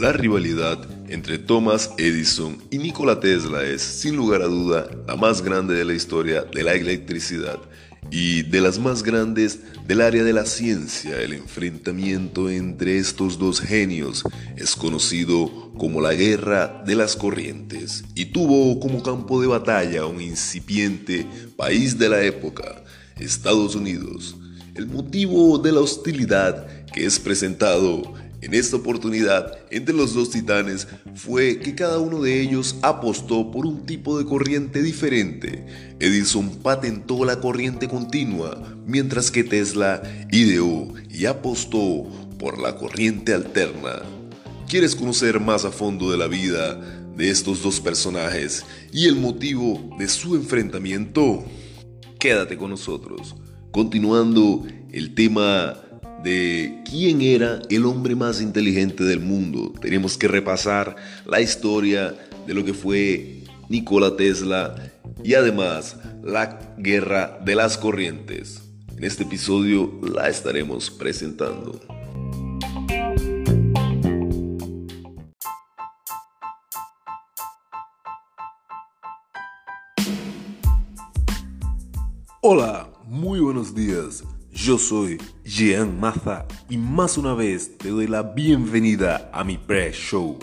La rivalidad entre Thomas Edison y Nikola Tesla es, sin lugar a duda, la más grande de la historia de la electricidad y de las más grandes del área de la ciencia. El enfrentamiento entre estos dos genios es conocido como la Guerra de las Corrientes y tuvo como campo de batalla un incipiente país de la época, Estados Unidos. El motivo de la hostilidad que es presentado en esta oportunidad, entre los dos titanes fue que cada uno de ellos apostó por un tipo de corriente diferente. Edison patentó la corriente continua, mientras que Tesla ideó y apostó por la corriente alterna. ¿Quieres conocer más a fondo de la vida de estos dos personajes y el motivo de su enfrentamiento? Quédate con nosotros. Continuando el tema de quién era el hombre más inteligente del mundo. Tenemos que repasar la historia de lo que fue Nikola Tesla y además la guerra de las corrientes. En este episodio la estaremos presentando. Hola. Yo soy Jean Maza y más una vez te doy la bienvenida a mi pre-show.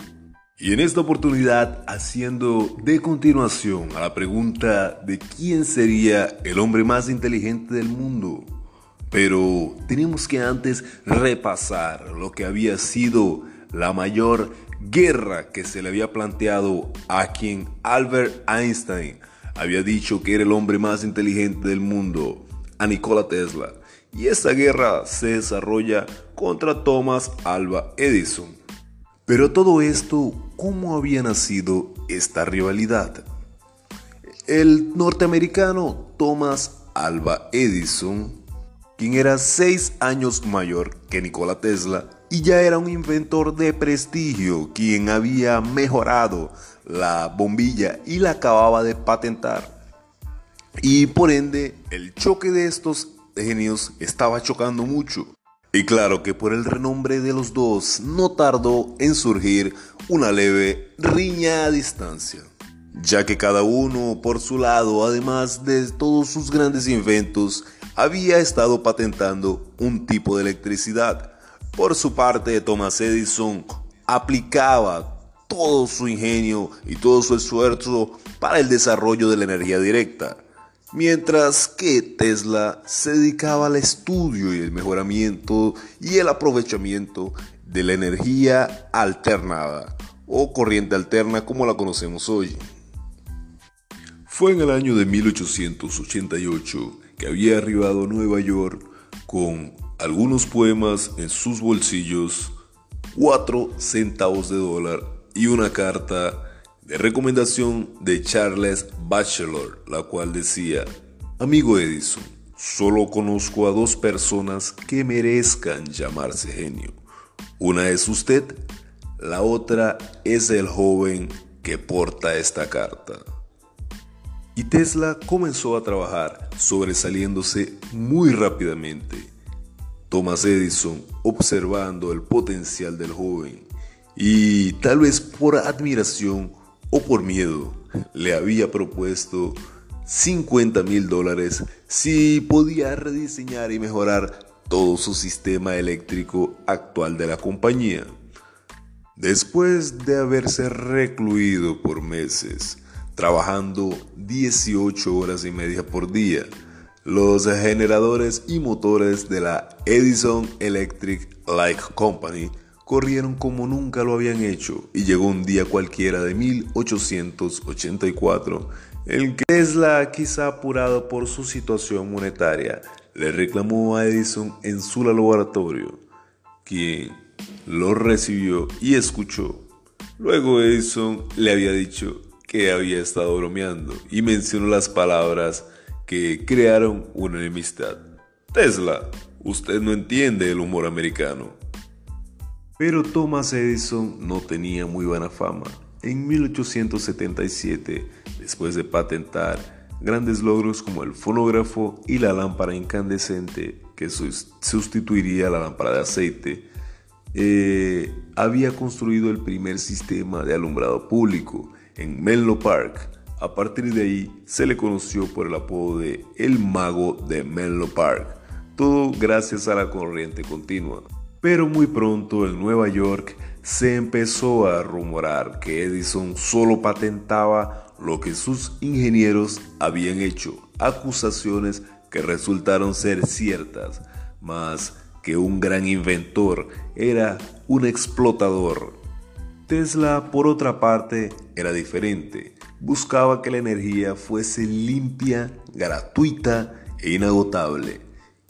Y en esta oportunidad haciendo de continuación a la pregunta de quién sería el hombre más inteligente del mundo. Pero tenemos que antes repasar lo que había sido la mayor guerra que se le había planteado a quien Albert Einstein había dicho que era el hombre más inteligente del mundo, a Nikola Tesla y esta guerra se desarrolla contra Thomas Alva Edison. Pero todo esto, ¿cómo había nacido esta rivalidad? El norteamericano Thomas Alva Edison, quien era seis años mayor que Nikola Tesla y ya era un inventor de prestigio, quien había mejorado la bombilla y la acababa de patentar. Y por ende, el choque de estos genios estaba chocando mucho. Y claro que por el renombre de los dos no tardó en surgir una leve riña a distancia, ya que cada uno por su lado, además de todos sus grandes inventos, había estado patentando un tipo de electricidad. Por su parte, Thomas Edison aplicaba todo su ingenio y todo su esfuerzo para el desarrollo de la energía directa mientras que Tesla se dedicaba al estudio y el mejoramiento y el aprovechamiento de la energía alternada o corriente alterna como la conocemos hoy. Fue en el año de 1888 que había arribado a Nueva York con algunos poemas en sus bolsillos, 4 centavos de dólar y una carta de recomendación de Charles Batchelor, la cual decía, Amigo Edison, solo conozco a dos personas que merezcan llamarse genio. Una es usted, la otra es el joven que porta esta carta. Y Tesla comenzó a trabajar sobresaliéndose muy rápidamente. Thomas Edison, observando el potencial del joven y tal vez por admiración, o por miedo le había propuesto 50 mil dólares si podía rediseñar y mejorar todo su sistema eléctrico actual de la compañía. Después de haberse recluido por meses, trabajando 18 horas y media por día, los generadores y motores de la Edison Electric Light Company corrieron como nunca lo habían hecho y llegó un día cualquiera de 1884 el que Tesla, quizá apurado por su situación monetaria, le reclamó a Edison en su laboratorio, quien lo recibió y escuchó. Luego Edison le había dicho que había estado bromeando y mencionó las palabras que crearon una enemistad. Tesla, usted no entiende el humor americano. Pero Thomas Edison no tenía muy buena fama. En 1877, después de patentar grandes logros como el fonógrafo y la lámpara incandescente que sustituiría la lámpara de aceite, eh, había construido el primer sistema de alumbrado público en Menlo Park. A partir de ahí se le conoció por el apodo de El Mago de Menlo Park, todo gracias a la corriente continua. Pero muy pronto en Nueva York se empezó a rumorar que Edison solo patentaba lo que sus ingenieros habían hecho, acusaciones que resultaron ser ciertas, más que un gran inventor era un explotador. Tesla, por otra parte, era diferente. Buscaba que la energía fuese limpia, gratuita e inagotable.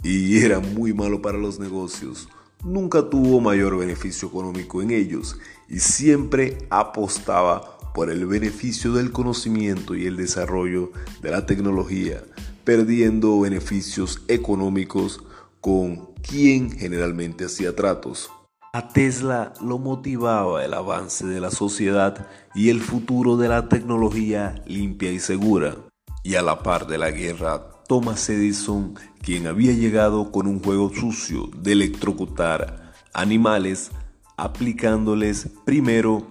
Y era muy malo para los negocios. Nunca tuvo mayor beneficio económico en ellos y siempre apostaba por el beneficio del conocimiento y el desarrollo de la tecnología, perdiendo beneficios económicos con quien generalmente hacía tratos. A Tesla lo motivaba el avance de la sociedad y el futuro de la tecnología limpia y segura. Y a la par de la guerra, Thomas Edison, quien había llegado con un juego sucio de electrocutar animales, aplicándoles primero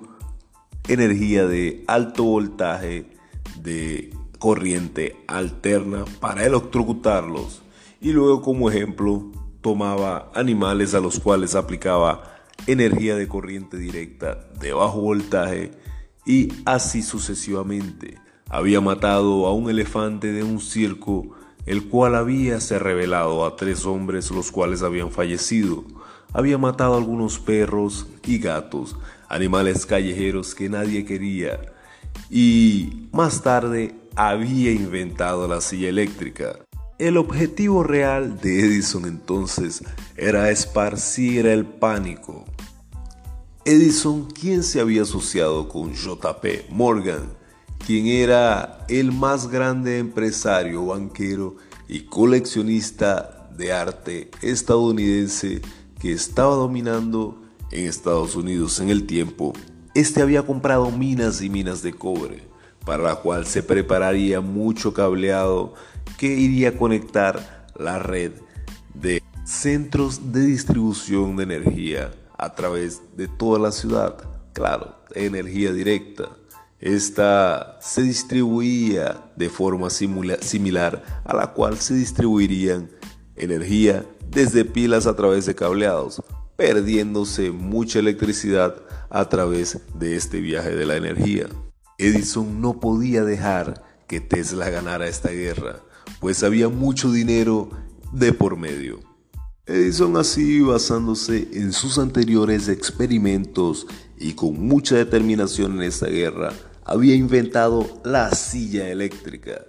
energía de alto voltaje de corriente alterna para electrocutarlos y luego como ejemplo tomaba animales a los cuales aplicaba energía de corriente directa de bajo voltaje y así sucesivamente. Había matado a un elefante de un circo, el cual había se revelado a tres hombres los cuales habían fallecido. Había matado a algunos perros y gatos, animales callejeros que nadie quería. Y más tarde había inventado la silla eléctrica. El objetivo real de Edison entonces era esparcir el pánico. Edison, quien se había asociado con JP Morgan, quien era el más grande empresario, banquero y coleccionista de arte estadounidense que estaba dominando en Estados Unidos en el tiempo, este había comprado minas y minas de cobre, para la cual se prepararía mucho cableado que iría a conectar la red de centros de distribución de energía a través de toda la ciudad. Claro, energía directa. Esta se distribuía de forma similar a la cual se distribuirían energía desde pilas a través de cableados, perdiéndose mucha electricidad a través de este viaje de la energía. Edison no podía dejar que Tesla ganara esta guerra, pues había mucho dinero de por medio. Edison así, basándose en sus anteriores experimentos y con mucha determinación en esta guerra, había inventado la silla eléctrica.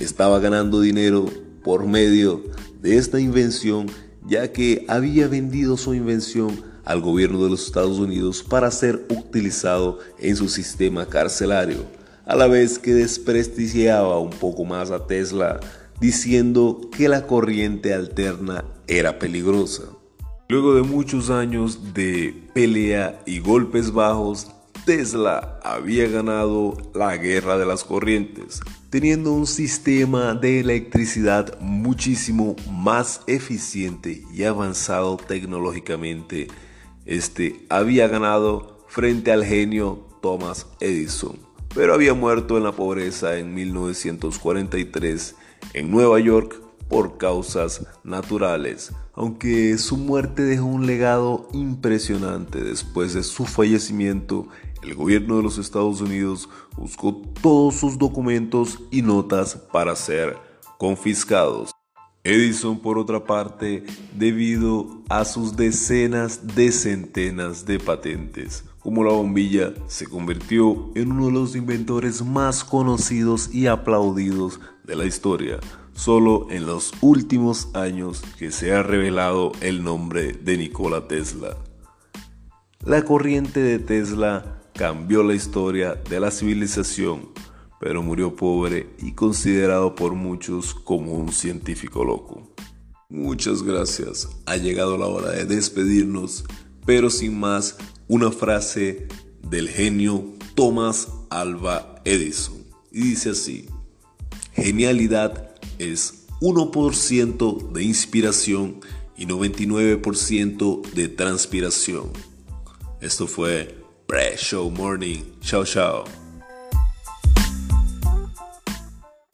Estaba ganando dinero por medio de esta invención ya que había vendido su invención al gobierno de los Estados Unidos para ser utilizado en su sistema carcelario, a la vez que desprestigiaba un poco más a Tesla diciendo que la corriente alterna era peligrosa. Luego de muchos años de pelea y golpes bajos, Tesla había ganado la guerra de las corrientes, teniendo un sistema de electricidad muchísimo más eficiente y avanzado tecnológicamente. Este había ganado frente al genio Thomas Edison, pero había muerto en la pobreza en 1943 en Nueva York por causas naturales, aunque su muerte dejó un legado impresionante después de su fallecimiento el gobierno de los Estados Unidos buscó todos sus documentos y notas para ser confiscados. Edison, por otra parte, debido a sus decenas de centenas de patentes, como la bombilla, se convirtió en uno de los inventores más conocidos y aplaudidos de la historia. Solo en los últimos años que se ha revelado el nombre de Nikola Tesla. La corriente de Tesla cambió la historia de la civilización, pero murió pobre y considerado por muchos como un científico loco. Muchas gracias, ha llegado la hora de despedirnos, pero sin más, una frase del genio Thomas Alva Edison. Y dice así, Genialidad es 1% de inspiración y 99% de transpiración. Esto fue pre-show morning. show show.